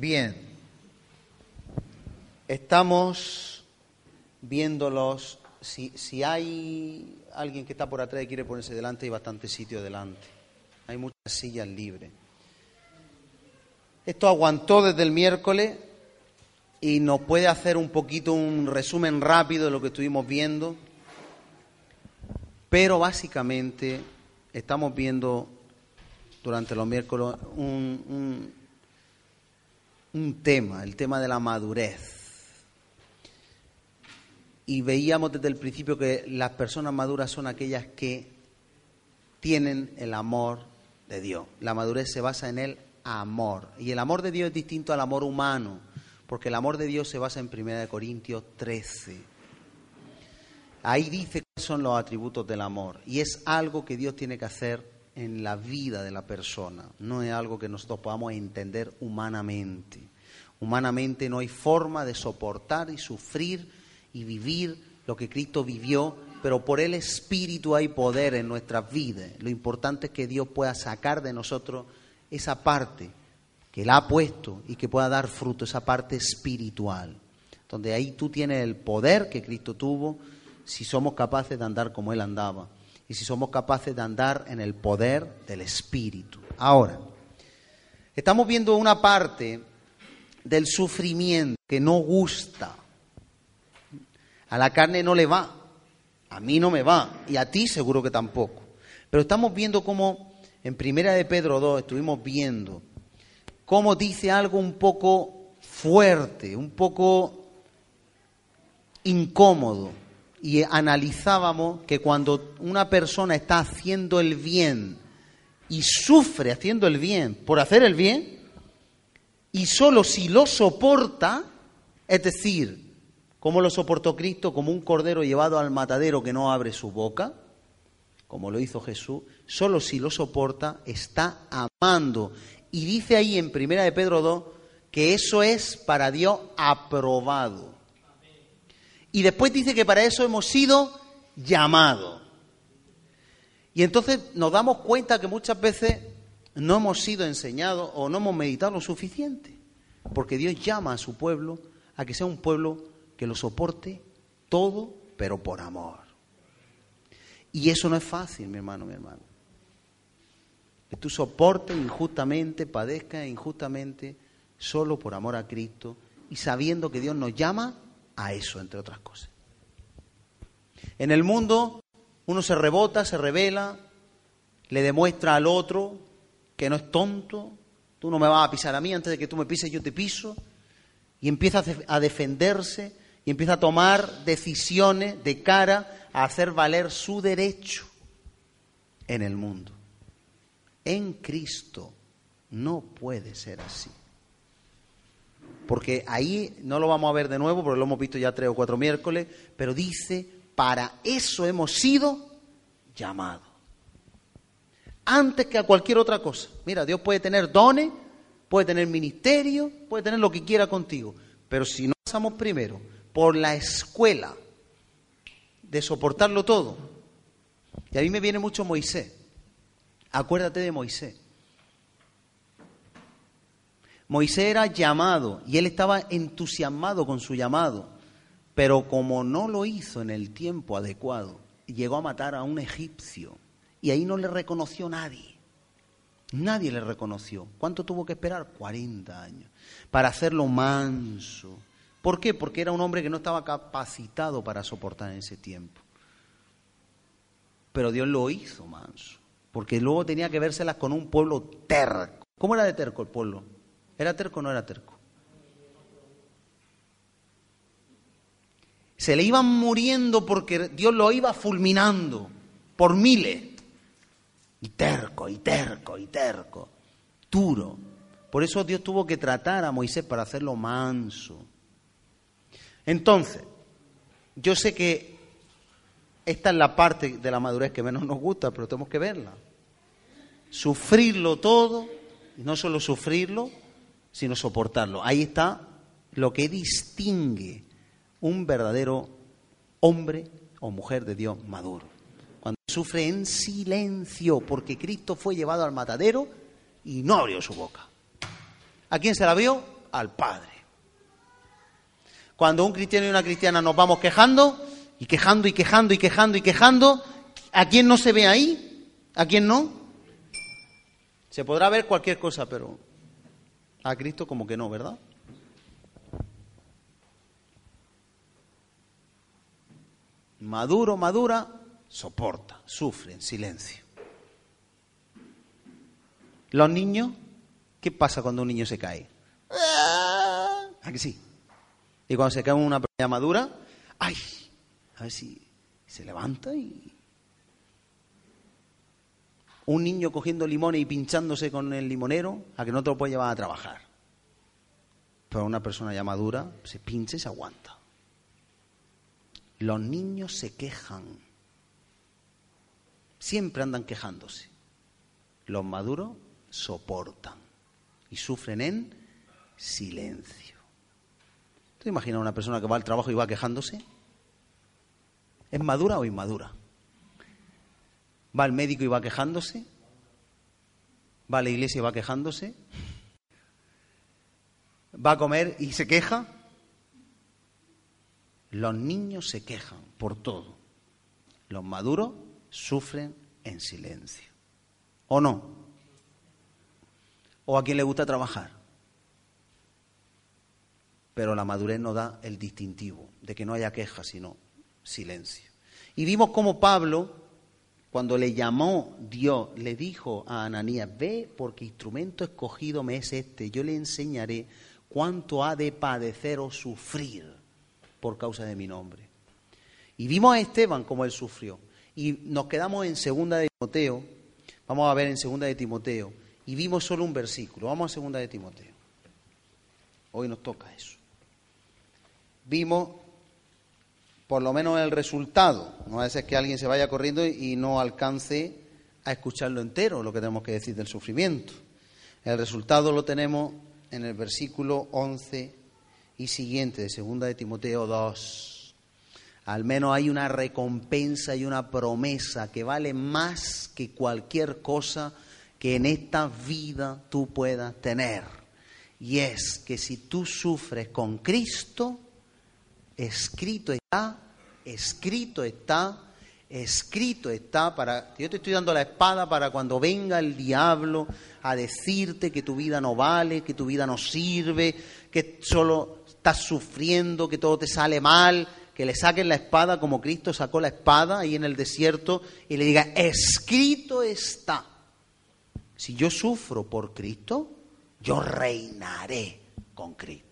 Bien, estamos viéndolos. Si, si hay alguien que está por atrás y quiere ponerse delante, hay bastante sitio delante. Hay muchas sillas libres. Esto aguantó desde el miércoles y nos puede hacer un poquito un resumen rápido de lo que estuvimos viendo. Pero básicamente estamos viendo durante los miércoles un, un, tema, el tema de la madurez. Y veíamos desde el principio que las personas maduras son aquellas que tienen el amor de Dios. La madurez se basa en el amor. Y el amor de Dios es distinto al amor humano, porque el amor de Dios se basa en 1 Corintios 13. Ahí dice cuáles son los atributos del amor. Y es algo que Dios tiene que hacer en la vida de la persona, no es algo que nosotros podamos entender humanamente. Humanamente no hay forma de soportar y sufrir y vivir lo que Cristo vivió, pero por el Espíritu hay poder en nuestras vidas. Lo importante es que Dios pueda sacar de nosotros esa parte que Él ha puesto y que pueda dar fruto, esa parte espiritual, donde ahí tú tienes el poder que Cristo tuvo si somos capaces de andar como Él andaba y si somos capaces de andar en el poder del Espíritu. Ahora, estamos viendo una parte del sufrimiento que no gusta. A la carne no le va, a mí no me va y a ti seguro que tampoco. Pero estamos viendo cómo en Primera de Pedro 2 estuvimos viendo cómo dice algo un poco fuerte, un poco incómodo y analizábamos que cuando una persona está haciendo el bien y sufre haciendo el bien por hacer el bien, y solo si lo soporta, es decir, como lo soportó Cristo, como un cordero llevado al matadero que no abre su boca, como lo hizo Jesús, solo si lo soporta, está amando. Y dice ahí en Primera de Pedro 2 que eso es para Dios aprobado. Y después dice que para eso hemos sido llamados. Y entonces nos damos cuenta que muchas veces no hemos sido enseñados o no hemos meditado lo suficiente. Porque Dios llama a su pueblo a que sea un pueblo que lo soporte todo, pero por amor. Y eso no es fácil, mi hermano, mi hermano. Que tú soportes injustamente, padezcas injustamente, solo por amor a Cristo y sabiendo que Dios nos llama a eso, entre otras cosas. En el mundo uno se rebota, se revela, le demuestra al otro que no es tonto, tú no me vas a pisar a mí, antes de que tú me pises yo te piso, y empieza a defenderse y empieza a tomar decisiones de cara a hacer valer su derecho en el mundo. En Cristo no puede ser así porque ahí no lo vamos a ver de nuevo, porque lo hemos visto ya tres o cuatro miércoles, pero dice, para eso hemos sido llamados. Antes que a cualquier otra cosa. Mira, Dios puede tener dones, puede tener ministerio, puede tener lo que quiera contigo, pero si no pasamos primero por la escuela de soportarlo todo, y a mí me viene mucho Moisés, acuérdate de Moisés. Moisés era llamado y él estaba entusiasmado con su llamado, pero como no lo hizo en el tiempo adecuado, llegó a matar a un egipcio y ahí no le reconoció nadie. Nadie le reconoció. ¿Cuánto tuvo que esperar? 40 años. Para hacerlo manso. ¿Por qué? Porque era un hombre que no estaba capacitado para soportar en ese tiempo. Pero Dios lo hizo manso. Porque luego tenía que vérselas con un pueblo terco. ¿Cómo era de terco el pueblo? ¿Era terco o no era terco? Se le iban muriendo porque Dios lo iba fulminando por miles. Y terco, y terco, y terco. Duro. Por eso Dios tuvo que tratar a Moisés para hacerlo manso. Entonces, yo sé que esta es la parte de la madurez que menos nos gusta, pero tenemos que verla. Sufrirlo todo, y no solo sufrirlo, sino soportarlo. Ahí está lo que distingue un verdadero hombre o mujer de Dios maduro. Cuando sufre en silencio, porque Cristo fue llevado al matadero y no abrió su boca. ¿A quién se la vio? al Padre. Cuando un cristiano y una cristiana nos vamos quejando, y quejando y quejando y quejando y quejando, ¿a quién no se ve ahí? ¿A quién no? Se podrá ver cualquier cosa, pero a Cristo como que no, ¿verdad? Maduro, madura, soporta, sufre en silencio. Los niños, ¿qué pasa cuando un niño se cae? ¿A que sí? Y cuando se cae una pequeña madura, ¡ay! A ver si se levanta y... Un niño cogiendo limones y pinchándose con el limonero, a que no te lo puede llevar a trabajar. Pero una persona ya madura se pincha y se aguanta. Los niños se quejan. Siempre andan quejándose. Los maduros soportan y sufren en silencio. ¿Te imaginas una persona que va al trabajo y va quejándose? ¿Es madura o inmadura? ¿Va al médico y va quejándose? ¿Va a la iglesia y va quejándose? ¿Va a comer y se queja? Los niños se quejan por todo. Los maduros sufren en silencio. ¿O no? ¿O a quien le gusta trabajar? Pero la madurez no da el distintivo de que no haya queja, sino silencio. Y vimos cómo Pablo, cuando le llamó Dios, le dijo a Ananías, ve porque instrumento escogido me es este, yo le enseñaré cuánto ha de padecer o sufrir por causa de mi nombre. Y vimos a Esteban como él sufrió. Y nos quedamos en segunda de Timoteo, vamos a ver en segunda de Timoteo, y vimos solo un versículo. Vamos a segunda de Timoteo. Hoy nos toca eso. Vimos por lo menos el resultado. No a veces que alguien se vaya corriendo y no alcance a escucharlo entero, lo que tenemos que decir del sufrimiento. El resultado lo tenemos en el versículo 11 y siguiente de segunda de Timoteo 2. Al menos hay una recompensa y una promesa que vale más que cualquier cosa que en esta vida tú puedas tener. Y es que si tú sufres con Cristo, escrito está, escrito está, escrito está para yo te estoy dando la espada para cuando venga el diablo a decirte que tu vida no vale, que tu vida no sirve, que solo estás sufriendo, que todo te sale mal, que le saquen la espada como Cristo sacó la espada ahí en el desierto y le diga, escrito está. Si yo sufro por Cristo, yo reinaré con Cristo.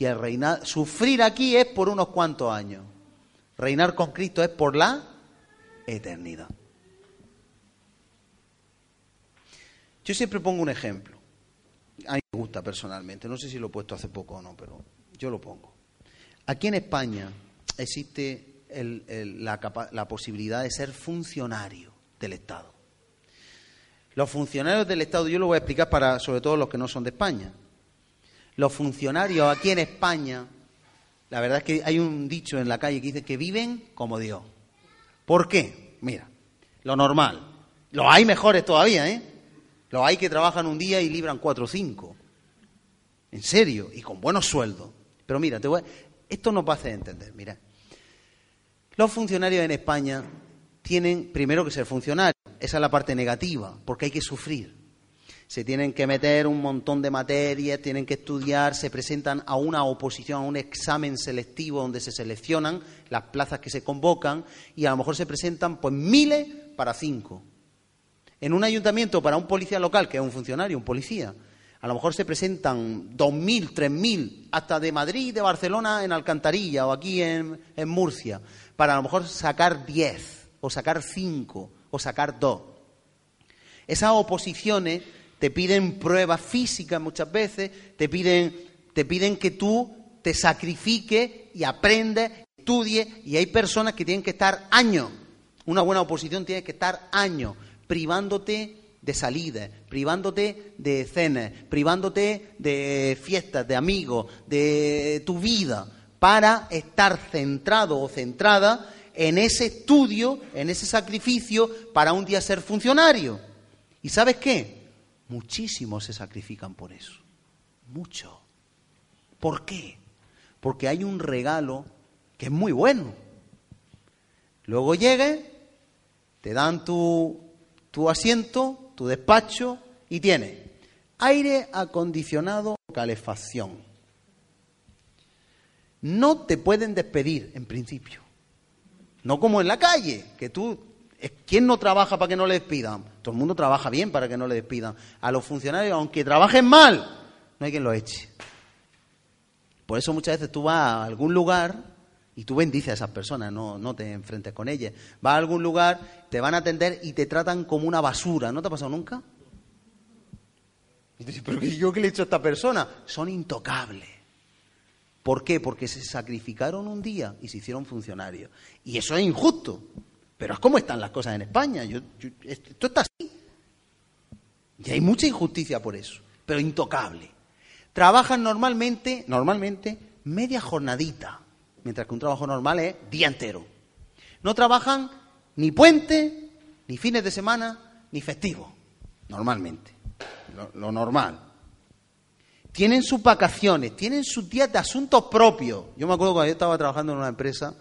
Y el reinar, sufrir aquí es por unos cuantos años. Reinar con Cristo es por la eternidad. Yo siempre pongo un ejemplo a mí me gusta personalmente, no sé si lo he puesto hace poco o no, pero yo lo pongo. Aquí en España existe la, la posibilidad de ser funcionario del Estado. Los funcionarios del Estado, yo lo voy a explicar para sobre todo los que no son de España. Los funcionarios aquí en España, la verdad es que hay un dicho en la calle que dice que viven como Dios. ¿Por qué? Mira, lo normal. Los hay mejores todavía, ¿eh? Los hay que trabajan un día y libran cuatro o cinco. En serio, y con buenos sueldos. Pero mira, te voy esto nos va a hacer entender. Mira, los funcionarios en España tienen primero que ser funcionarios. Esa es la parte negativa, porque hay que sufrir. Se tienen que meter un montón de materias, tienen que estudiar, se presentan a una oposición, a un examen selectivo donde se seleccionan las plazas que se convocan y a lo mejor se presentan pues miles para cinco. En un ayuntamiento para un policía local, que es un funcionario, un policía, a lo mejor se presentan 2.000, 3.000, hasta de Madrid, de Barcelona, en Alcantarilla o aquí en, Murcia, para a lo mejor sacar 10, o sacar 5, o sacar 2. Esas oposiciones te piden pruebas físicas muchas veces, te piden, te piden que tú te sacrifiques y aprendes, estudies, y hay personas que tienen que estar años. Una buena oposición tiene que estar años privándote de salidas, privándote de cenas, privándote de fiestas, de amigos, de tu vida, para estar centrado o centrada en ese estudio, en ese sacrificio, para un día ser funcionario. ¿Y sabes qué? Muchísimos se sacrifican por eso. Mucho. ¿Por qué? Porque hay un regalo que es muy bueno. Luego llegue, te dan tu, tu asiento, tu despacho y tiene aire acondicionado, calefacción. No te pueden despedir en principio. No como en la calle, que tú ¿Quién no trabaja para que no le despidan? Todo el mundo trabaja bien para que no le despidan. A los funcionarios, aunque trabajen mal, no hay quien lo eche. Por eso muchas veces tú vas a algún lugar y tú bendices a esas personas, no, no te enfrentes con ellas. Vas a algún lugar, te van a atender y te tratan como una basura. ¿No te ha pasado nunca? Y dices, ¿pero yo qué le he hecho a esta persona? Son intocables. ¿Por qué? Porque se sacrificaron un día y se hicieron funcionarios. Y eso es injusto. Pero es como están las cosas en España. esto está así. Y hay mucha injusticia por eso, pero intocable. Trabajan normalmente, normalmente, media jornadita, mientras que un trabajo normal es día entero. No trabajan ni puente, ni fines de semana, ni festivo, normalmente. Lo, lo normal. Tienen sus vacaciones, tienen sus días de asuntos propios. Yo me acuerdo cuando yo estaba trabajando en una empresa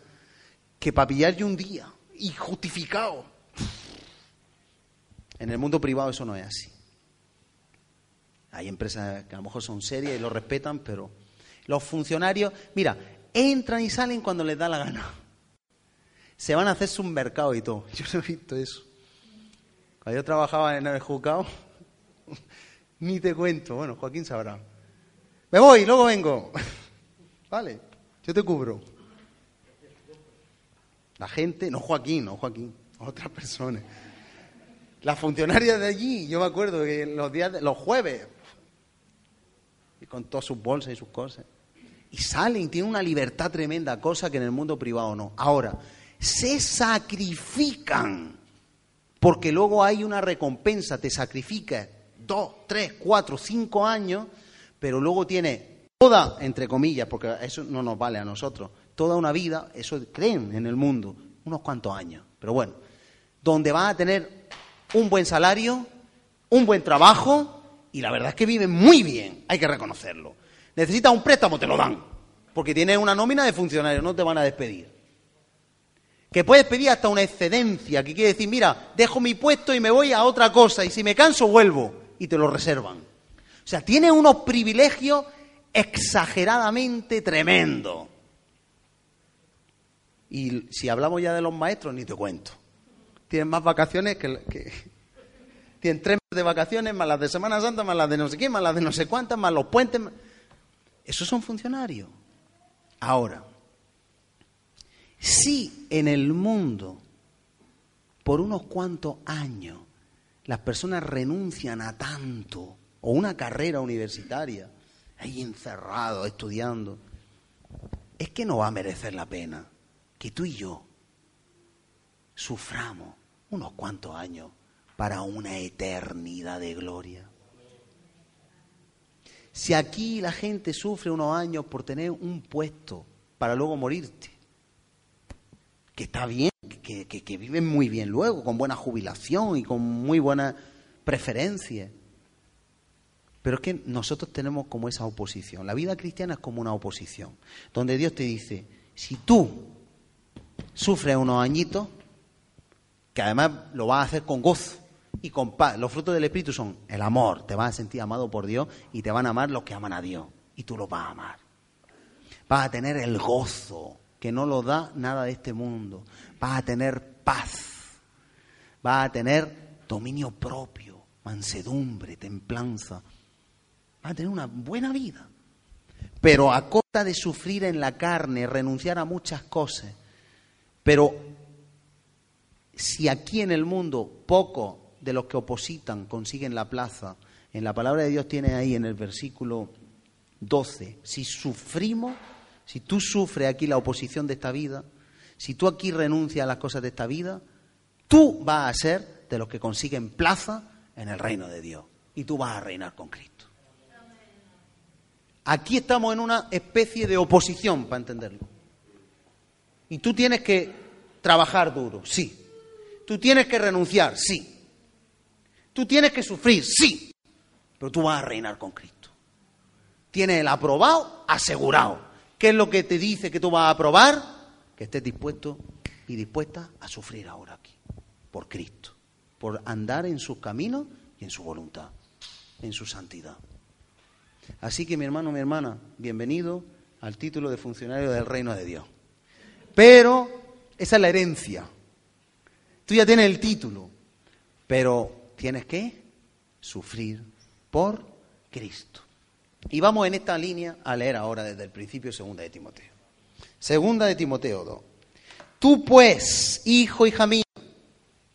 que para pillarle un día y justificado. En el mundo privado eso no es así. Hay empresas que a lo mejor son serias y lo respetan, pero los funcionarios, mira, entran y salen cuando les da la gana. Se van a hacerse un mercado y todo. Yo no he visto eso. Cuando yo trabajaba en el juzgado, ni te cuento. Bueno, Joaquín sabrá. Me voy, luego vengo. Vale, yo te cubro. La gente, no Joaquín, no Joaquín, otras personas. Las funcionarias de allí, yo me acuerdo que los días, los jueves, y con todas sus bolsas y sus cosas, y salen, tienen una libertad tremenda, cosa que en el mundo privado no. Ahora, se sacrifican, porque luego hay una recompensa, te sacrificas dos, tres, cuatro, cinco años, pero luego tiene toda, entre comillas, porque eso no nos vale a nosotros, toda una vida, eso creen en el mundo, unos cuantos años, pero bueno, donde van a tener un buen salario, un buen trabajo y la verdad es que viven muy bien, hay que reconocerlo. Necesitas un préstamo, te lo dan, porque tienes una nómina de funcionarios, no te van a despedir. Que puedes pedir hasta una excedencia, que quiere decir, mira, dejo mi puesto y me voy a otra cosa, y si me canso vuelvo, y te lo reservan. O sea, tienes unos privilegios exageradamente tremendos. Y si hablamos ya de los maestros, ni te cuento. Tienen más vacaciones que... Tienen tres meses de vacaciones, más las de Semana Santa, más las de no sé qué, más las de no sé cuántas, más los puentes. Esos son funcionarios. Ahora, si en el mundo, por unos cuantos años, las personas renuncian a tanto, o una carrera universitaria, ahí encerrado, estudiando, es que no va a merecer la pena que tú y yo suframos unos cuantos años para una eternidad de gloria. Si aquí la gente sufre unos años por tener un puesto para luego morirte, que está bien, que, que, viven muy bien luego, con buena jubilación y con muy buena preferencia. Pero es que nosotros tenemos como esa oposición. La vida cristiana es como una oposición, donde Dios te dice, si tú sufre unos añitos, que además lo vas a hacer con gozo y con paz. Los frutos del Espíritu son el amor, te vas a sentir amado por Dios y te van a amar los que aman a Dios y tú lo vas a amar. Vas a tener el gozo que no lo da nada de este mundo. Vas a tener paz. Vas a tener dominio propio, mansedumbre, templanza. Vas a tener una buena vida. Pero a costa de sufrir en la carne, renunciar a muchas cosas, pero si aquí en el mundo poco de los que opositan consiguen la plaza, en la palabra de Dios tiene ahí en el versículo 12, si sufrimos, si tú sufres aquí la oposición de esta vida, si tú aquí renuncias a las cosas de esta vida, tú vas a ser de los que consiguen plaza en el reino de Dios y tú vas a reinar con Cristo. Aquí estamos en una especie de oposición, para entenderlo. Y tú tienes que trabajar duro, sí. Tú tienes que renunciar, sí. Tú tienes que sufrir, sí. Pero tú vas a reinar con Cristo. Tienes el aprobado asegurado. ¿Qué es lo que te dice que tú vas a aprobar? Que estés dispuesto y dispuesta a sufrir ahora aquí, por Cristo, por andar en sus caminos y en su voluntad, en su santidad. Así que mi hermano, mi hermana, bienvenido al título de funcionario del reino de Dios. Pero esa es la herencia. Tú ya tienes el título, pero tienes que sufrir por Cristo. Y vamos en esta línea a leer ahora desde el principio segunda de Timoteo. Segunda de Timoteo 2. Tú pues, hijo, hija mía,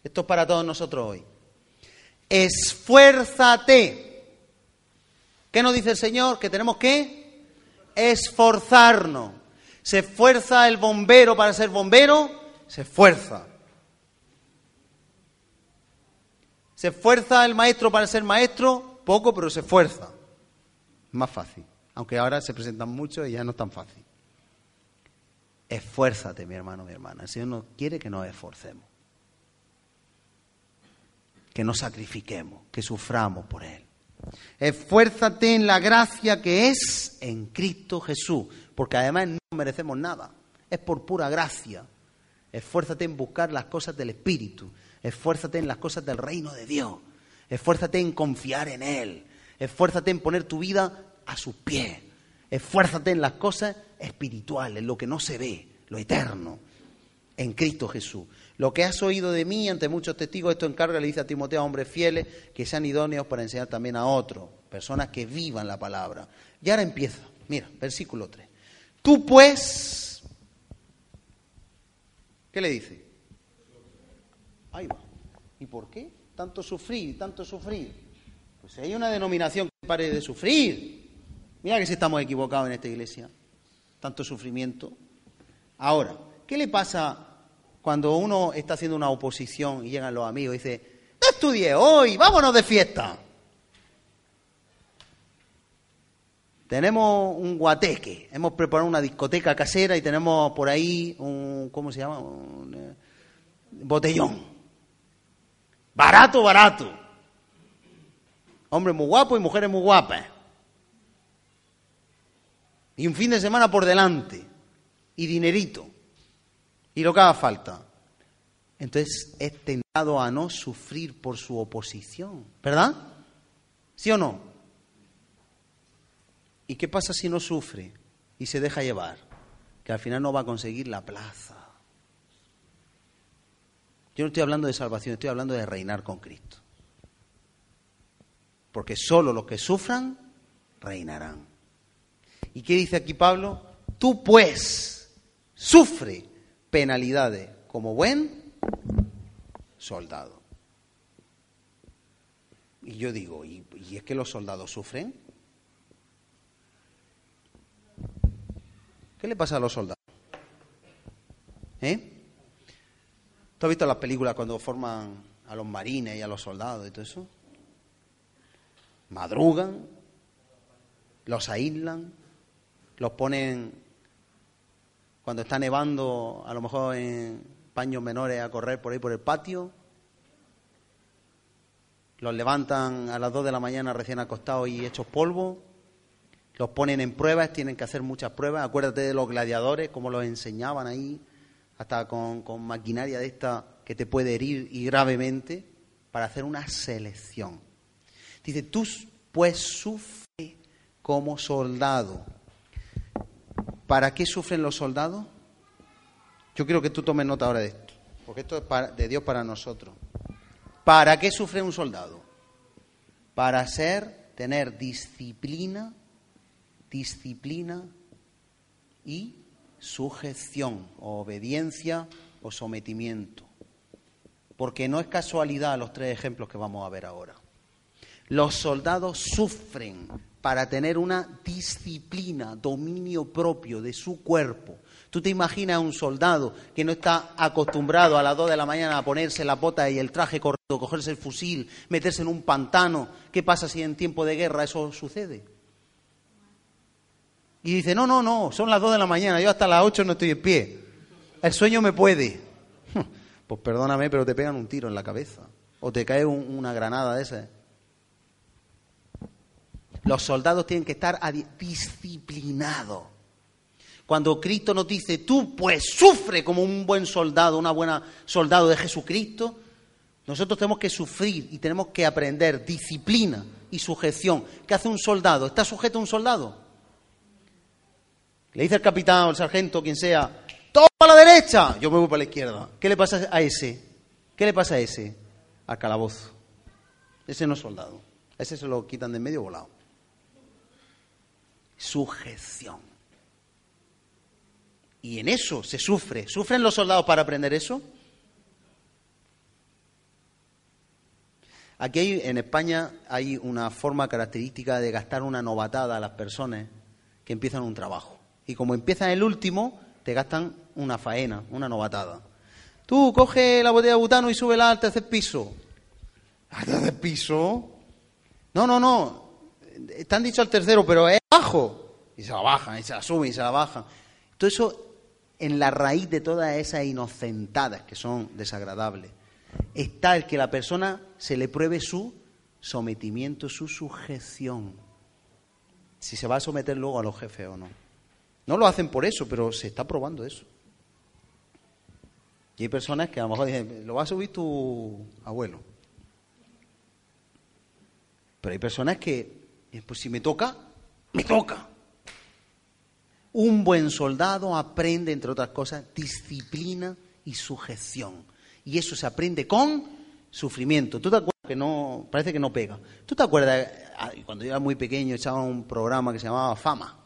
esto es para todos nosotros hoy, esfuérzate. ¿Qué nos dice el Señor? Que tenemos que esforzarnos. ¿Se esfuerza el bombero para ser bombero? Se esfuerza. ¿Se esfuerza el maestro para ser maestro? Poco, pero se esfuerza. Más fácil. Aunque ahora se presentan muchos y ya no es tan fácil. Esfuérzate, mi hermano, mi hermana. El Señor no quiere que nos esforcemos. Que nos sacrifiquemos, que suframos por Él. Esfuérzate en la gracia que es en Cristo Jesús, porque además merecemos nada, es por pura gracia. Esfuérzate en buscar las cosas del Espíritu, esfuérzate en las cosas del reino de Dios, esfuérzate en confiar en Él, esfuérzate en poner tu vida a sus pies, esfuérzate en las cosas espirituales, lo que no se ve, lo eterno, en Cristo Jesús. Lo que has oído de mí ante muchos testigos, esto encarga, le dice a Timoteo, a hombres fieles, que sean idóneos para enseñar también a otros, personas que vivan la palabra. Y ahora empieza, mira, versículo 3. Tú pues, ¿qué le dice? Ahí va. ¿Y por qué? Tanto sufrir, tanto sufrir. Pues hay una denominación que pare de sufrir. Mira que si estamos equivocados en esta iglesia. Tanto sufrimiento. Ahora, ¿qué le pasa cuando uno está haciendo una oposición y llegan los amigos y dice, no estudié hoy, vámonos de fiesta. Tenemos un guateque, hemos preparado una discoteca casera y tenemos por ahí un, ¿cómo se llama? Un eh, botellón. Barato, barato. Hombres muy guapos y mujeres muy guapas. Y un fin de semana por delante. Y dinerito y lo que haga falta. Entonces es tentado a no sufrir por su oposición, ¿verdad? ¿Sí o no? ¿Y qué pasa si no sufre y se deja llevar? Que al final no va a conseguir la plaza. Yo no estoy hablando de salvación, estoy hablando de reinar con Cristo. Porque solo los que sufran reinarán. ¿Y qué dice aquí Pablo? Tú pues sufre penalidades como buen soldado. Y yo digo, ¿y, es que los soldados sufren? ¿Qué le pasa a los soldados? ¿Eh? ¿Tú has visto las películas cuando forman a los marines y a los soldados y todo eso? Madrugan, los aíslan, los ponen cuando está nevando, a lo mejor en paños menores a correr por ahí por el patio. Los levantan a las 2 de la mañana recién acostados y hechos polvo. Los ponen en pruebas, tienen que hacer muchas pruebas. Acuérdate de los gladiadores, cómo los enseñaban ahí, hasta con, con maquinaria de esta que te puede herir y gravemente, para hacer una selección. Dice, tú pues sufre como soldado ¿Para qué sufren los soldados? Yo quiero que tú tomes nota ahora de esto, porque esto es de Dios para nosotros. ¿Para qué sufre un soldado? Para ser, tener disciplina, disciplina y sujeción, o obediencia o sometimiento. Porque no es casualidad los tres ejemplos que vamos a ver ahora. Los soldados sufren para tener una disciplina, dominio propio de su cuerpo. Tú te imaginas a un soldado que no está acostumbrado a las 2 de la mañana a ponerse la bota y el traje correcto, cogerse el fusil, meterse en un pantano. ¿Qué pasa si en tiempo de guerra eso sucede? Y dice, no, no, no, son las 2 de la mañana, yo hasta las 8 no estoy en pie. El sueño me puede. Pues perdóname, pero te pegan un tiro en la cabeza. O te cae una granada de esa. Los soldados tienen que estar disciplinados. Cuando Cristo nos dice, tú pues sufre como un buen soldado, una buena soldado de Jesucristo, nosotros tenemos que sufrir y tenemos que aprender disciplina y sujeción. ¿Qué hace un soldado? ¿Está sujeto a un soldado? Le dice el capitán o el sargento, quien sea, todo a la derecha, yo me voy para la izquierda. ¿Qué le pasa a ese? ¿Qué le pasa a ese? Al calabozo. Ese no es soldado. Ese se lo quitan de medio volado. Sujeción. Y en eso se sufre. ¿Sufren los soldados para aprender eso? Aquí en España hay una forma característica de gastar una novatada a las personas que empiezan un trabajo. Y como empiezan el último, te gastan una faena, una novatada. Tú coge la botella de butano y súbela al tercer piso. ¿Al tercer piso? No, no, no. Están dicho al tercero, pero es bajo. Y se la bajan, y se la suben, y se la bajan. Todo eso en la raíz de todas esas inocentadas que son desagradables está el que la persona se le pruebe su sometimiento, su sujeción. Si se va a someter luego a los jefes o no. No lo hacen por eso, pero se está probando eso. Y hay personas que a lo mejor dicen, lo va a subir tu abuelo. Pero hay personas que, pues si me toca, me toca. Un buen soldado aprende, entre otras cosas, disciplina y sujeción. Y eso se aprende con sufrimiento. ¿Tú te acuerdas que no, parece que no pega? ¿Tú te acuerdas, ah, cuando yo era muy pequeño, echaba un programa que se llamaba Fama?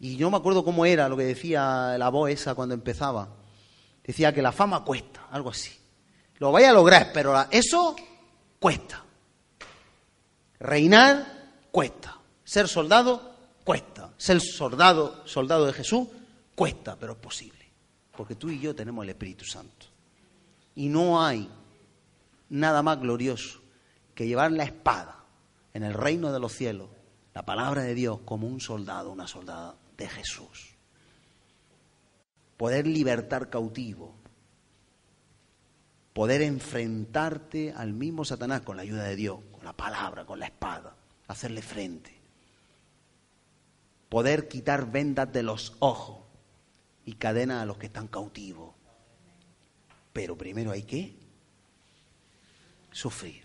Y yo me acuerdo cómo era lo que decía la voz esa cuando empezaba. Decía que la fama cuesta, algo así. Lo vaya a lograr, pero eso cuesta. Reinar cuesta. Ser soldado cuesta. Ser soldado, soldado de Jesús cuesta, pero es posible. Porque tú y yo tenemos el Espíritu Santo. Y no hay nada más glorioso que llevar la espada en el reino de los cielos, la palabra de Dios, como un soldado, una soldada de Jesús. Poder libertar cautivo. Poder enfrentarte al mismo Satanás con la ayuda de Dios, con la palabra, con la espada, hacerle frente. Poder quitar vendas de los ojos y cadena a los que están cautivos. Pero primero hay que sufrir.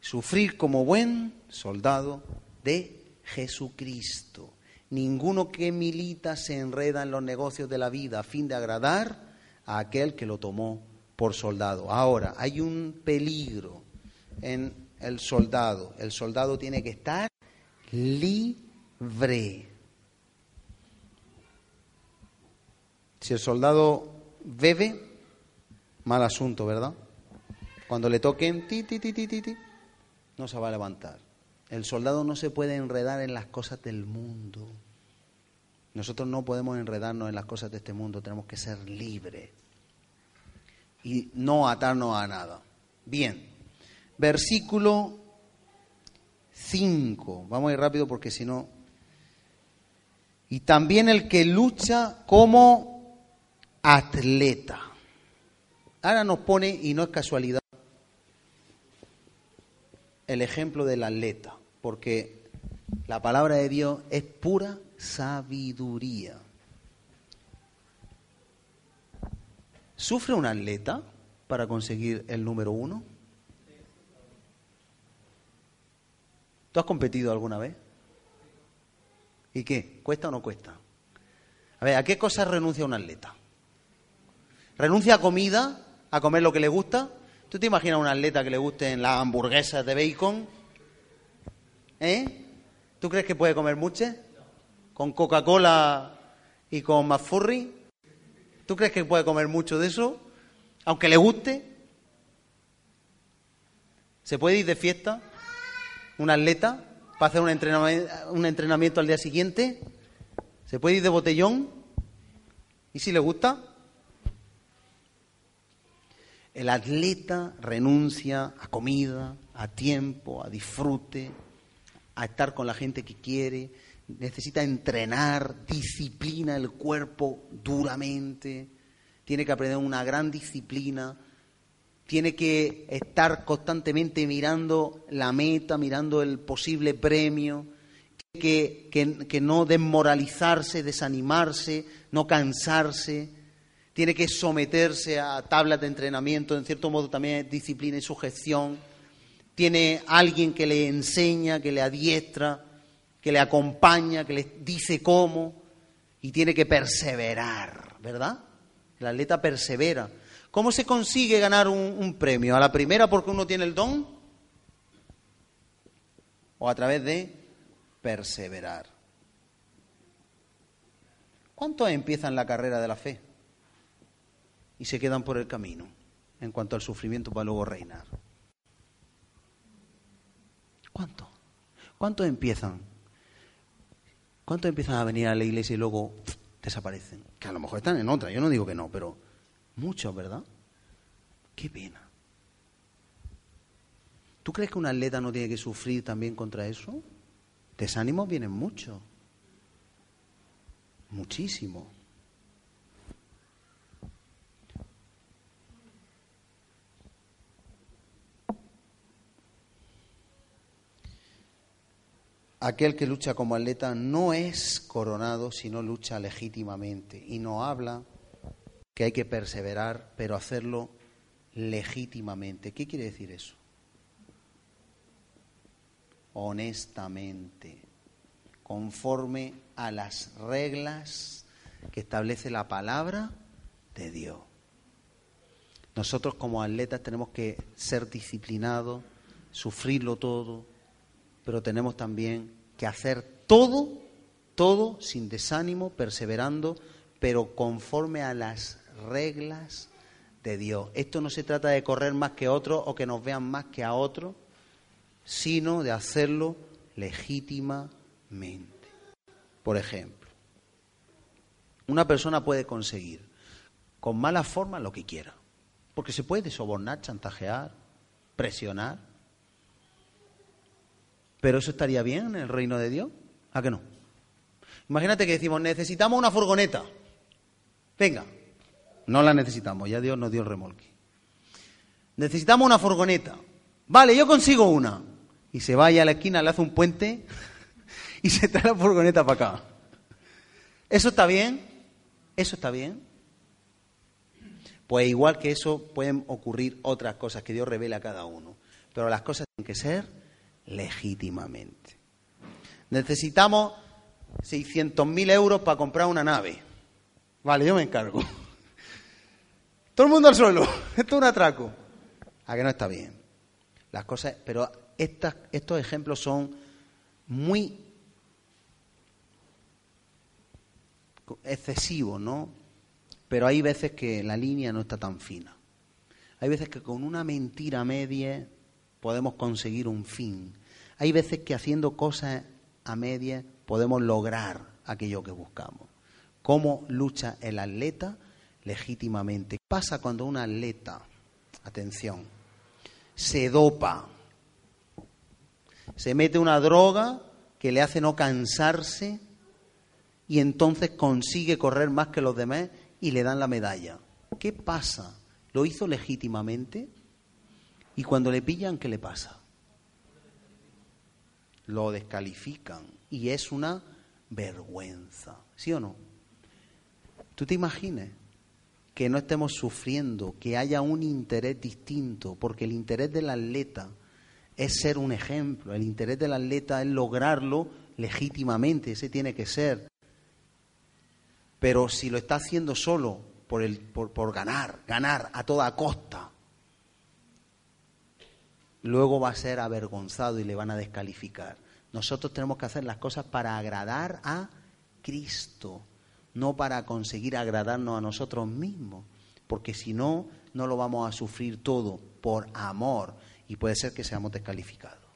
Sufrir como buen soldado de Jesucristo. Ninguno que milita se enreda en los negocios de la vida a fin de agradar a aquel que lo tomó por soldado. Ahora, hay un peligro en el soldado. El soldado tiene que estar libre. Si el soldado bebe, mal asunto, ¿verdad? Cuando le toquen ti, ti, ti, no se va a levantar. El soldado no se puede enredar en las cosas del mundo. Nosotros no podemos enredarnos en las cosas de este mundo, tenemos que ser libres y no atarnos a nada. Bien, versículo 5. Vamos a ir rápido porque si no... Y también el que lucha como atleta. Ahora nos pone, y no es casualidad, el ejemplo del atleta, porque la palabra de Dios es pura sabiduría. ¿Sufre un atleta para conseguir el número uno? ¿Tú has competido alguna vez? ¿Y qué? ¿Cuesta o no cuesta? A ver, ¿a qué cosas renuncia un atleta? renuncia a comida, a comer lo que le gusta. ¿Tú te imaginas a un atleta que le gusten las hamburguesas de bacon? ¿Eh? ¿Tú crees que puede comer mucho? ¿Con Coca-Cola y con McFurry? ¿Tú crees que puede comer mucho de eso? Aunque le guste. ¿Se puede ir de fiesta? ¿Un atleta? ¿Para hacer un entrenamiento, un entrenamiento al día siguiente? ¿Se puede ir de botellón? ¿Y si le gusta? El atleta renuncia a comida, a tiempo, a disfrute, a estar con la gente que quiere, necesita entrenar, disciplina el cuerpo duramente, tiene que aprender una gran disciplina tiene que estar constantemente mirando la meta, mirando el posible premio, que, que, no desmoralizarse, desanimarse, no cansarse, tiene que someterse a tablas de entrenamiento, en cierto modo también disciplina y sujeción, tiene alguien que le enseña, que le adiestra, que le acompaña, que le dice cómo, y tiene que perseverar, ¿verdad? El atleta persevera. ¿Cómo se consigue ganar un, premio? ¿A la primera porque uno tiene el don? ¿O a través de perseverar? ¿Cuántos empiezan la carrera de la fe y se quedan por el camino en cuanto al sufrimiento para luego reinar? ¿Cuántos? ¿Cuántos empiezan? ¿Cuántos empiezan a venir a la iglesia y luego desaparecen? Que a lo mejor están en otra, yo no digo que no, pero Muchos, ¿verdad? Qué pena. ¿Tú crees que un atleta no tiene que sufrir también contra eso? Desánimos vienen mucho. Muchísimo. Aquel que lucha como atleta no es coronado, sino lucha legítimamente y no habla que hay que perseverar, pero hacerlo legítimamente. ¿Qué quiere decir eso? Honestamente, conforme a las reglas que establece la palabra de Dios. Nosotros como atletas tenemos que ser disciplinados, sufrirlo todo, pero tenemos también que hacer todo, todo sin desánimo, perseverando, pero conforme a las reglas de Dios. Esto no se trata de correr más que otro o que nos vean más que a otro, sino de hacerlo legítimamente. Por ejemplo, una persona puede conseguir con mala forma lo que quiera, porque se puede sobornar, chantajear, presionar. Pero eso estaría bien en el reino de Dios, ¿a qué no? Imagínate que decimos, necesitamos una furgoneta. Venga, no la necesitamos, ya Dios nos dio el remolque. Necesitamos una furgoneta. Vale, yo consigo una. Y se vaya a la esquina, le hace un puente y se trae la furgoneta para acá. ¿Eso está bien? ¿Eso está bien? Pues igual que eso pueden ocurrir otras cosas que Dios revela a cada uno. Pero las cosas tienen que ser legítimamente. Necesitamos 600.000 euros para comprar una nave. Vale, yo me encargo. Todo el mundo al suelo. Esto es un atraco. A que no está bien. Las cosas, pero estas, estos ejemplos son muy excesivos, ¿no? Pero hay veces que la línea no está tan fina. Hay veces que con una mentira media podemos conseguir un fin. Hay veces que haciendo cosas a media podemos lograr aquello que buscamos. ¿Cómo lucha el atleta? legítimamente. ¿Qué pasa cuando un atleta, atención, se dopa, se mete una droga que le hace no cansarse y entonces consigue correr más que los demás y le dan la medalla? ¿Qué pasa? ¿Lo hizo legítimamente? Y cuando le pillan, ¿qué le pasa? Lo descalifican y es una vergüenza, ¿sí o no? ¿Tú te imaginas que no estemos sufriendo, que haya un interés distinto, porque el interés del atleta es ser un ejemplo, el interés del atleta es lograrlo legítimamente, ese tiene que ser. Pero si lo está haciendo solo por, el, por, por ganar, ganar a toda costa, luego va a ser avergonzado y le van a descalificar. Nosotros tenemos que hacer las cosas para agradar a Cristo no para conseguir agradarnos a nosotros mismos, porque si no, no lo vamos a sufrir todo por amor y puede ser que seamos descalificados.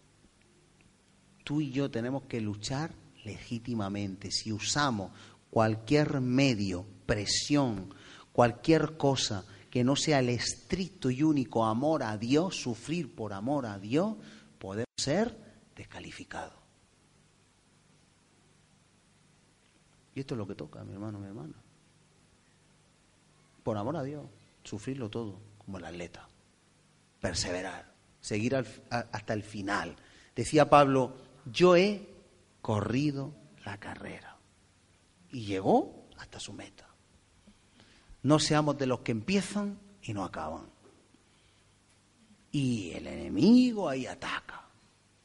Tú y yo tenemos que luchar legítimamente. Si usamos cualquier medio, presión, cualquier cosa que no sea el estricto y único amor a Dios, sufrir por amor a Dios, podemos ser descalificados. Y esto es lo que toca, mi hermano, mi hermana. Por amor a Dios, sufrirlo todo, como el atleta. perseverar, seguir hasta el final. Decía Pablo, yo he corrido la carrera. Y llegó hasta su meta. No seamos de los que empiezan y no acaban. Y el enemigo ahí ataca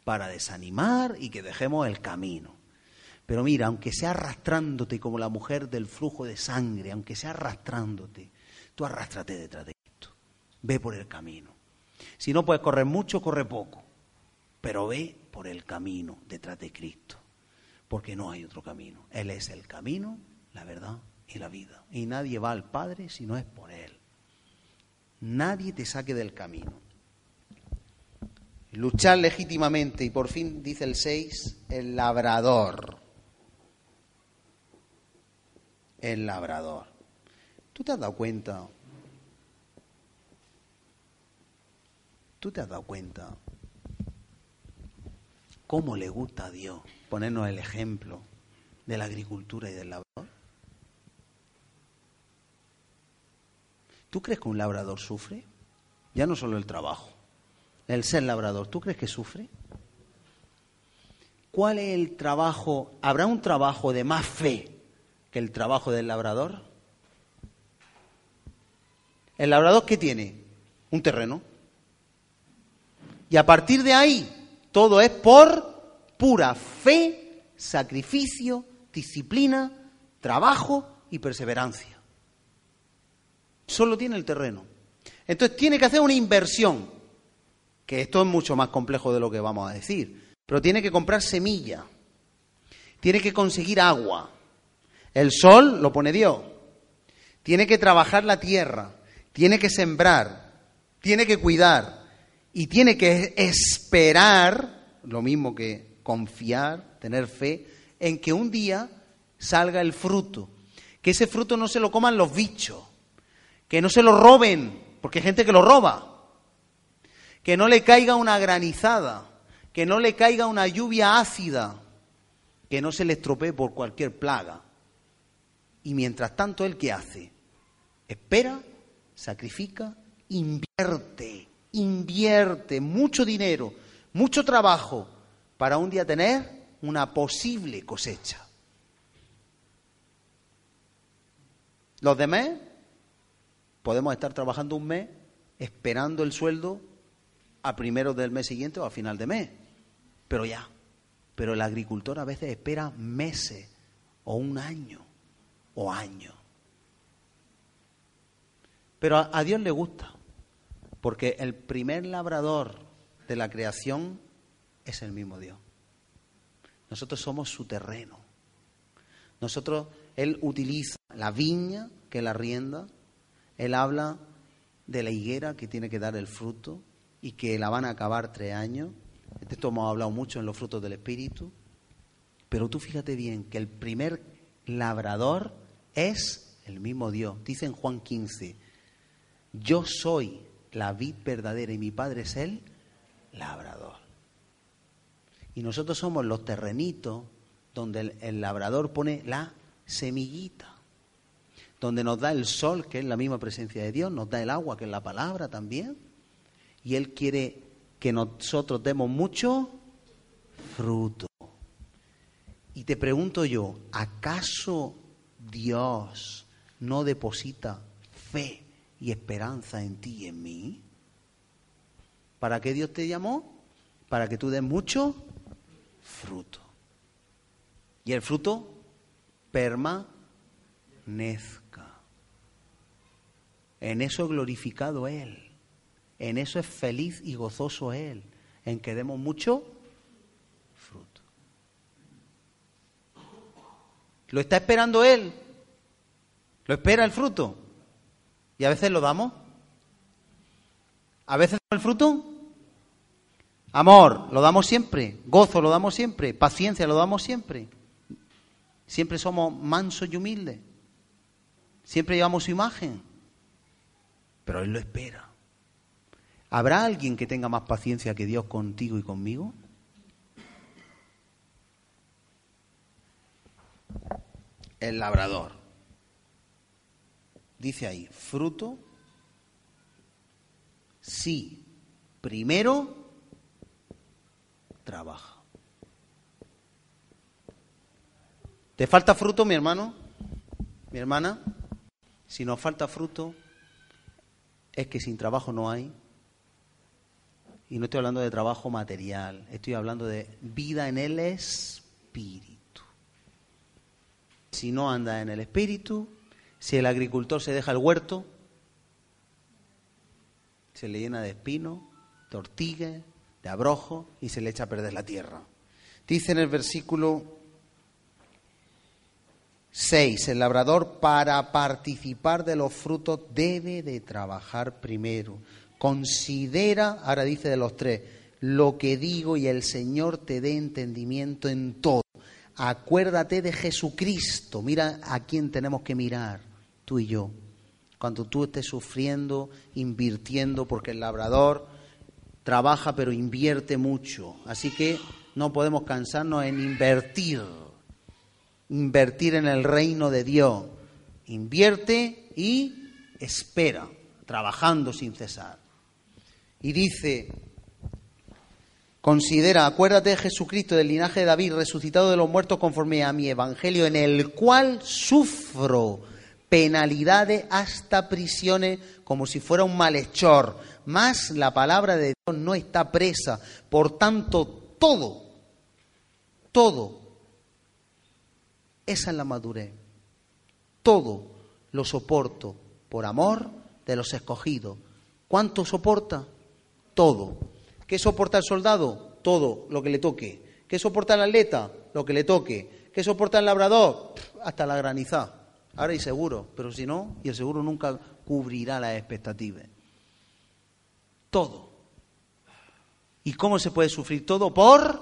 para desanimar y que dejemos el camino. Pero mira, aunque sea arrastrándote como la mujer del flujo de sangre, aunque sea arrastrándote, tú arrástrate detrás de esto. Ve por el camino. Si no puedes correr mucho, corre poco. Pero ve por el camino detrás de Cristo. Porque no hay otro camino. Él es el camino, la verdad y la vida. Y nadie va al Padre si no es por Él. Nadie te saque del camino. Luchar legítimamente y por fin, dice el 6, el labrador. El labrador. ¿Tú te has dado cuenta? ¿Tú te has dado cuenta cómo le gusta a Dios ponernos el ejemplo de la agricultura y del labrador? ¿Tú crees que un labrador sufre? Ya no solo el trabajo, el ser labrador, ¿tú crees que sufre? ¿Cuál es el trabajo? ¿Habrá un trabajo de más fe que el trabajo del labrador? ¿El labrador qué tiene? Un terreno. Y a partir de ahí, todo es por pura fe, sacrificio, disciplina, trabajo y perseverancia. Solo tiene el terreno. Entonces tiene que hacer una inversión, que esto es mucho más complejo de lo que vamos a decir, pero tiene que comprar semilla, tiene que conseguir agua. El sol lo pone Dios. Tiene que trabajar la tierra, tiene que sembrar, tiene que cuidar y tiene que esperar, lo mismo que confiar, tener fe, en que un día salga el fruto. Que ese fruto no se lo coman los bichos, que no se lo roben, porque hay gente que lo roba, que no le caiga una granizada, que no le caiga una lluvia ácida, que no se le estropee por cualquier plaga. Y mientras tanto, ¿él qué hace? Espera, sacrifica, invierte, invierte mucho dinero, mucho trabajo para un día tener una posible cosecha. Los demás podemos estar trabajando un mes esperando el sueldo a primero del mes siguiente o a final de mes. Pero ya. Pero el agricultor a veces espera meses o un año o años. Pero a, a Dios le gusta, porque el primer labrador de la creación es el mismo Dios. Nosotros somos su terreno. Nosotros, Él utiliza la viña que la rienda él habla de la higuera que tiene que dar el fruto y que la van a acabar tres años. De esto hemos hablado mucho en los frutos del Espíritu. Pero tú fíjate bien que el primer labrador es el mismo Dios. Dice en Juan 15, yo soy la vid verdadera y mi Padre es el labrador. Y nosotros somos los terrenitos donde el labrador pone la semillita donde nos da el sol, que es la misma presencia de Dios, nos da el agua, que es la palabra también, y Él quiere que nosotros demos mucho fruto. Y te pregunto yo, ¿acaso Dios no deposita fe y esperanza en ti y en mí? ¿Para qué Dios te llamó? Para que tú des mucho fruto. Y el fruto permanezca. En eso es glorificado Él. En eso es feliz y gozoso Él. En que demos mucho fruto. ¿Lo está esperando Él? ¿Lo espera el fruto? ¿Y a veces lo damos? ¿A veces el fruto? Amor, lo damos siempre. Gozo, lo damos siempre. Paciencia, lo damos siempre. Siempre somos mansos y humildes. Siempre llevamos su imagen pero Él lo espera. ¿Habrá alguien que tenga más paciencia que Dios contigo y conmigo? El labrador. Dice ahí, fruto, sí, primero trabaja. ¿Te falta fruto, mi hermano? ¿Mi hermana? Si nos falta fruto, es que sin trabajo no hay. Y no estoy hablando de trabajo material, estoy hablando de vida en el espíritu. Si no anda en el espíritu, si el agricultor se deja el huerto, se le llena de espino, de ortigue, de abrojo y se le echa a perder la tierra. Dice en el versículo 6. El labrador para participar de los frutos debe de trabajar primero. Considera, ahora dice de los tres, lo que digo y el Señor te dé entendimiento en todo. Acuérdate de Jesucristo. Mira a quién tenemos que mirar, tú y yo. Cuando tú estés sufriendo, invirtiendo, porque el labrador trabaja pero invierte mucho. Así que no podemos cansarnos en invertir invertir en el reino de Dios. Invierte y espera, trabajando sin cesar. Y dice, considera, acuérdate de Jesucristo del linaje de David, resucitado de los muertos conforme a mi evangelio, en el cual sufro penalidades hasta prisiones como si fuera un malhechor. Más la palabra de Dios no está presa. Por tanto, todo, todo esa es la madurez. Todo lo soporto por amor de los escogidos. ¿Cuánto soporta? Todo. ¿Qué soporta el soldado? Todo lo que le toque. ¿Qué soporta el atleta? Lo que le toque. ¿Qué soporta el labrador? Hasta la granizada. Ahora hay seguro, pero si no, y el seguro nunca cubrirá las expectativas. Todo. ¿Y cómo se puede sufrir todo? Por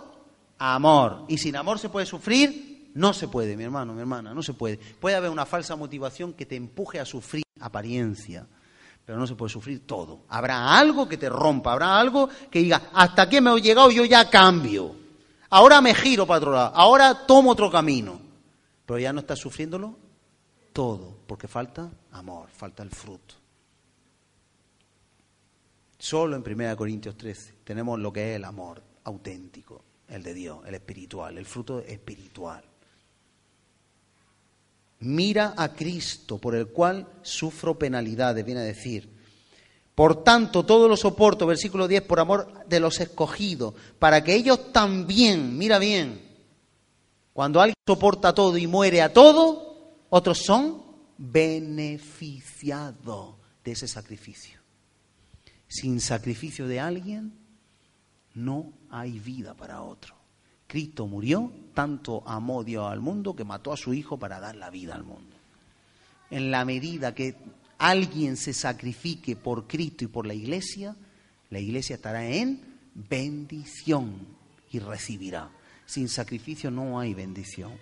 amor. Y sin amor se puede sufrir no se puede, mi hermano, mi hermana, no se puede. Puede haber una falsa motivación que te empuje a sufrir apariencia, pero no se puede sufrir todo. Habrá algo que te rompa, habrá algo que diga, hasta aquí me he llegado, yo ya cambio. Ahora me giro para otro lado, ahora tomo otro camino. Pero ya no estás sufriéndolo todo, porque falta amor, falta el fruto. Solo en 1 Corintios 13 tenemos lo que es el amor auténtico, el de Dios, el espiritual, el fruto espiritual mira a Cristo, por el cual sufro penalidades, viene a decir. Por tanto, todo lo soporto, versículo 10, por amor de los escogidos, para que ellos también, mira bien, cuando alguien soporta todo y muere a todo, otros son beneficiados de ese sacrificio. Sin sacrificio de alguien, no hay vida para otro. Cristo murió, tanto amó Dios al mundo que mató a su Hijo para dar la vida al mundo. En la medida que alguien se sacrifique por Cristo y por la iglesia, la iglesia estará en bendición y recibirá. Sin sacrificio no hay bendición.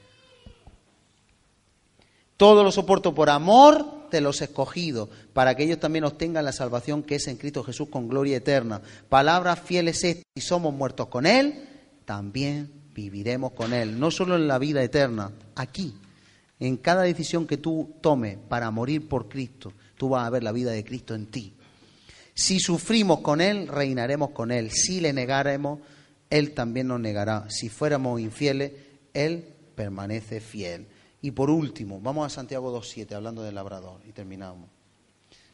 Todo lo soporto por amor de los escogidos, para que ellos también obtengan la salvación que es en Cristo Jesús con gloria eterna. Palabras fieles es, y somos muertos con Él, también viviremos con Él, no solo en la vida eterna, aquí, en cada decisión que tú tomes para morir por Cristo, tú vas a ver la vida de Cristo en ti. Si sufrimos con Él, reinaremos con Él. Si le negaremos, Él también nos negará. Si fuéramos infieles, Él permanece fiel. Y por último, vamos a Santiago 2.7, hablando del labrador, y terminamos.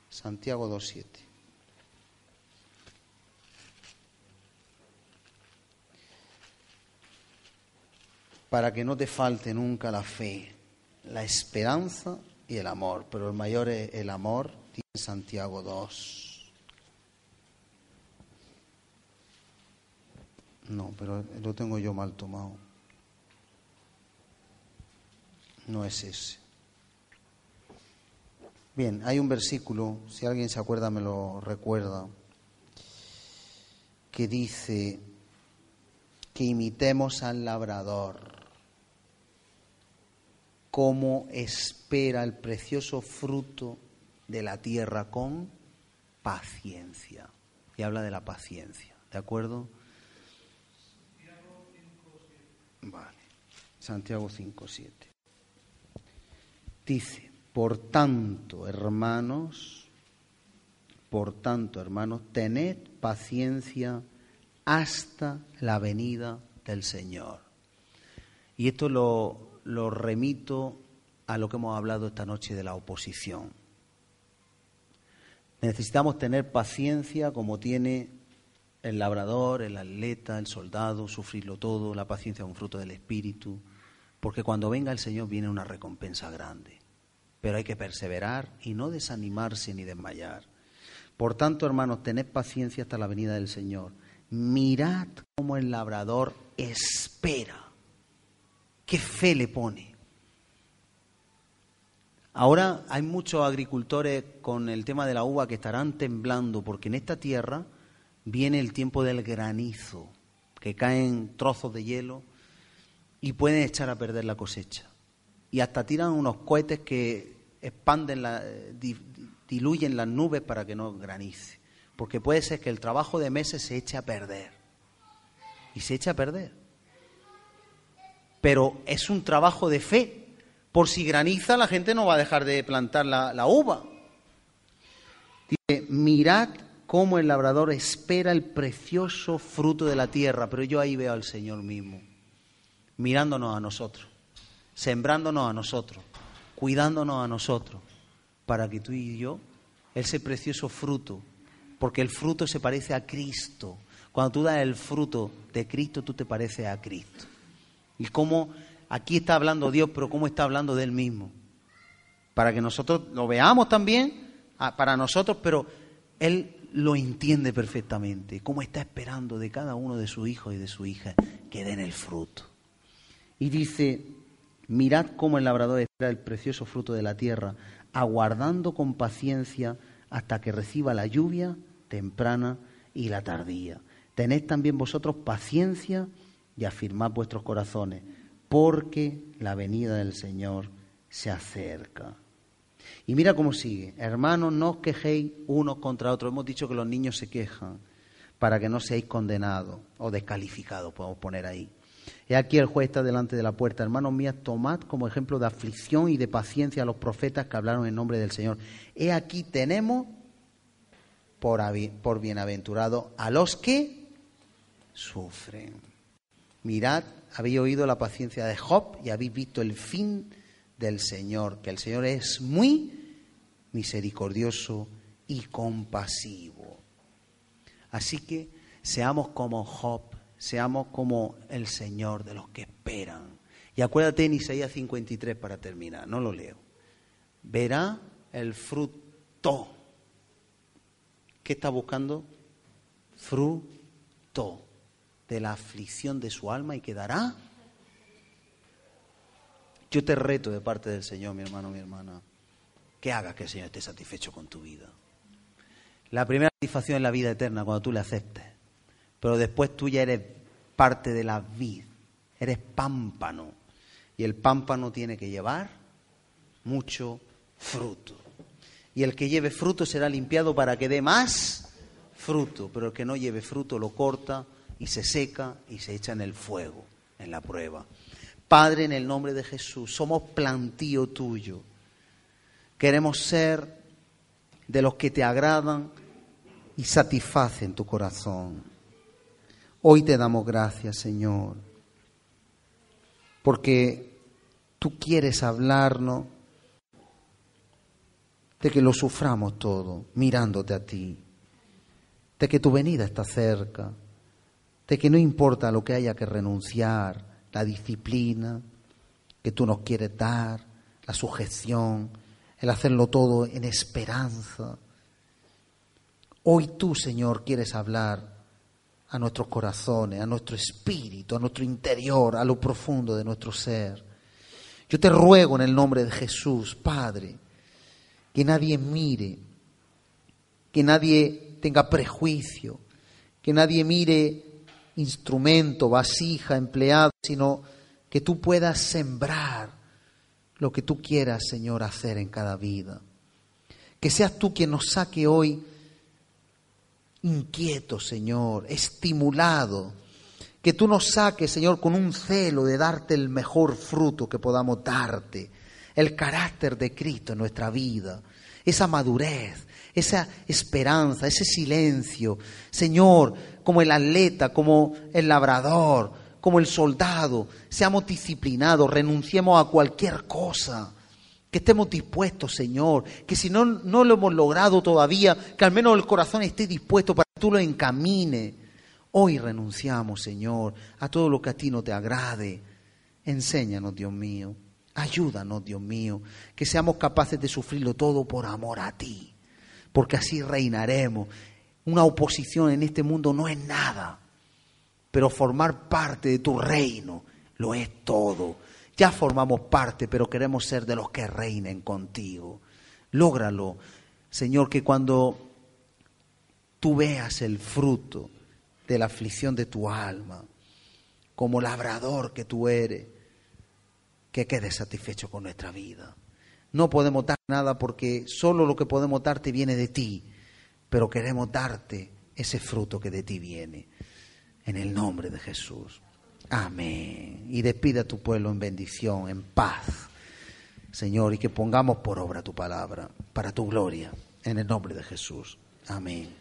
Santiago 2.7. para que no te falte nunca la fe, la esperanza y el amor. Pero el mayor es el amor, dice Santiago 2. No, pero lo tengo yo mal tomado. No es ese. Bien, hay un versículo, si alguien se acuerda me lo recuerda, que dice que imitemos al labrador cómo espera el precioso fruto de la tierra con paciencia. Y habla de la paciencia, ¿de acuerdo? Vale. Santiago 5, 7. Dice, por tanto, hermanos, Por tanto, hermanos, tened paciencia hasta la venida del Señor. Y esto lo, lo remito a lo que hemos hablado esta noche de la oposición. Necesitamos tener paciencia como tiene el labrador, el atleta, el soldado, sufrirlo todo, la paciencia es un fruto del Espíritu, porque cuando venga el Señor viene una recompensa grande. Pero hay que perseverar y no desanimarse ni desmayar. Por tanto, hermanos, tened paciencia hasta la venida del Señor. Mirad cómo el labrador espera. ¿Qué fe le pone? Ahora hay muchos agricultores con el tema de la uva que estarán temblando porque en esta tierra viene el tiempo del granizo, que caen trozos de hielo y pueden echar a perder la cosecha. Y hasta tiran unos cohetes que expanden, la, diluyen las nubes para que no granice. Porque puede ser que el trabajo de meses se eche a perder. Y se echa a perder. Pero es un trabajo de fe. Por si graniza, la gente no va a dejar de plantar la, uva. Dice, mirad cómo el labrador espera el precioso fruto de la tierra, pero yo ahí veo al Señor mismo, mirándonos a nosotros, sembrándonos a nosotros, cuidándonos a nosotros, para que tú y yo, ese precioso fruto, porque el fruto se parece a Cristo. Cuando tú das el fruto de Cristo, tú te pareces a Cristo. Y cómo aquí está hablando Dios, pero cómo está hablando de Él mismo. Para que nosotros lo veamos también, ah, para nosotros, pero Él lo entiende perfectamente, cómo está esperando de cada uno de sus hijos y de su hija que den el fruto. Y dice, mirad cómo el labrador espera el precioso fruto de la tierra, aguardando con paciencia hasta que reciba la lluvia temprana y la tardía. Tened también vosotros paciencia y afirmad vuestros corazones, porque la venida del Señor se acerca. Y mira cómo sigue. Hermanos, no os quejéis unos contra otros. Hemos dicho que los niños se quejan para que no seáis condenados o descalificados, podemos poner ahí. He aquí el juez está delante de la puerta. Hermanos míos, tomad como ejemplo de aflicción y de paciencia a los profetas que hablaron en nombre del Señor. He aquí tenemos por, por bienaventurado a los que sufren. Mirad, habéis oído la paciencia de Job y habéis visto el fin del Señor, que el Señor es muy misericordioso y compasivo. Así que seamos como Job, seamos como el Señor de los que esperan. Y acuérdate en Isaías 53 para terminar, no lo leo. Verá el fruto. ¿Qué está buscando? Fruto de la aflicción de su alma y quedará yo te reto de parte del Señor, mi hermano, mi hermana, que hagas que el Señor esté satisfecho con tu vida. La primera satisfacción es la vida eterna, cuando tú le aceptes. Pero después tú ya eres parte de la vida, eres pámpano. Y el pámpano tiene que llevar mucho fruto. Y el que lleve fruto será limpiado para que dé más fruto. Pero el que no lleve fruto lo corta y se seca y se echa en el fuego, en la prueba. Padre, en el nombre de Jesús, somos plantío tuyo. Queremos ser de los que te agradan y satisfacen tu corazón. Hoy te damos gracias, Señor, porque tú quieres hablarnos de que lo suframos todo mirándote a ti, de que tu venida está cerca, de que no importa lo que haya que renunciar, la disciplina que tú nos quieres dar, la sujeción, el hacerlo todo en esperanza. Hoy tú, Señor, quieres hablar a nuestros corazones, a nuestro espíritu, a nuestro interior, a lo profundo de nuestro ser. Yo te ruego en el nombre de Jesús, Padre, que nadie mire, que nadie tenga prejuicio, que nadie mire instrumento, vasija, empleado, sino que tú puedas sembrar lo que tú quieras, Señor, hacer en cada vida. Que seas tú quien nos saque hoy inquieto, Señor, estimulado. Que tú nos saques, Señor, con un celo de darte el mejor fruto que podamos darte, el carácter de Cristo en nuestra vida. esa madurez, esa esperanza, ese silencio. Señor, como el atleta, como el labrador, como el soldado, seamos disciplinados, renunciemos a cualquier cosa. Que estemos dispuestos, Señor, que si no, no lo hemos logrado todavía, que al menos el corazón esté dispuesto para que tú lo encamines. Hoy renunciamos, Señor, a todo lo que a ti no te agrade. Enséñanos, Dios mío. Ayúdanos, Dios mío, que seamos capaces de sufrirlo todo por amor a ti, porque así reinaremos. Una oposición en este mundo no es nada, pero formar parte de tu reino lo es todo. Ya formamos parte, pero queremos ser de los que reinen contigo. Lógralo, Señor, que cuando tú veas el fruto de la aflicción de tu alma, como labrador que tú eres, que quedes satisfecho con nuestra vida. No podemos dar nada porque solo lo que podemos darte viene de ti, pero queremos darte ese fruto que de ti viene. En el nombre de Jesús. Amén. Y despida a tu pueblo en bendición, en paz. Señor, y que pongamos por obra tu palabra, para tu gloria, en el nombre de Jesús. Amén.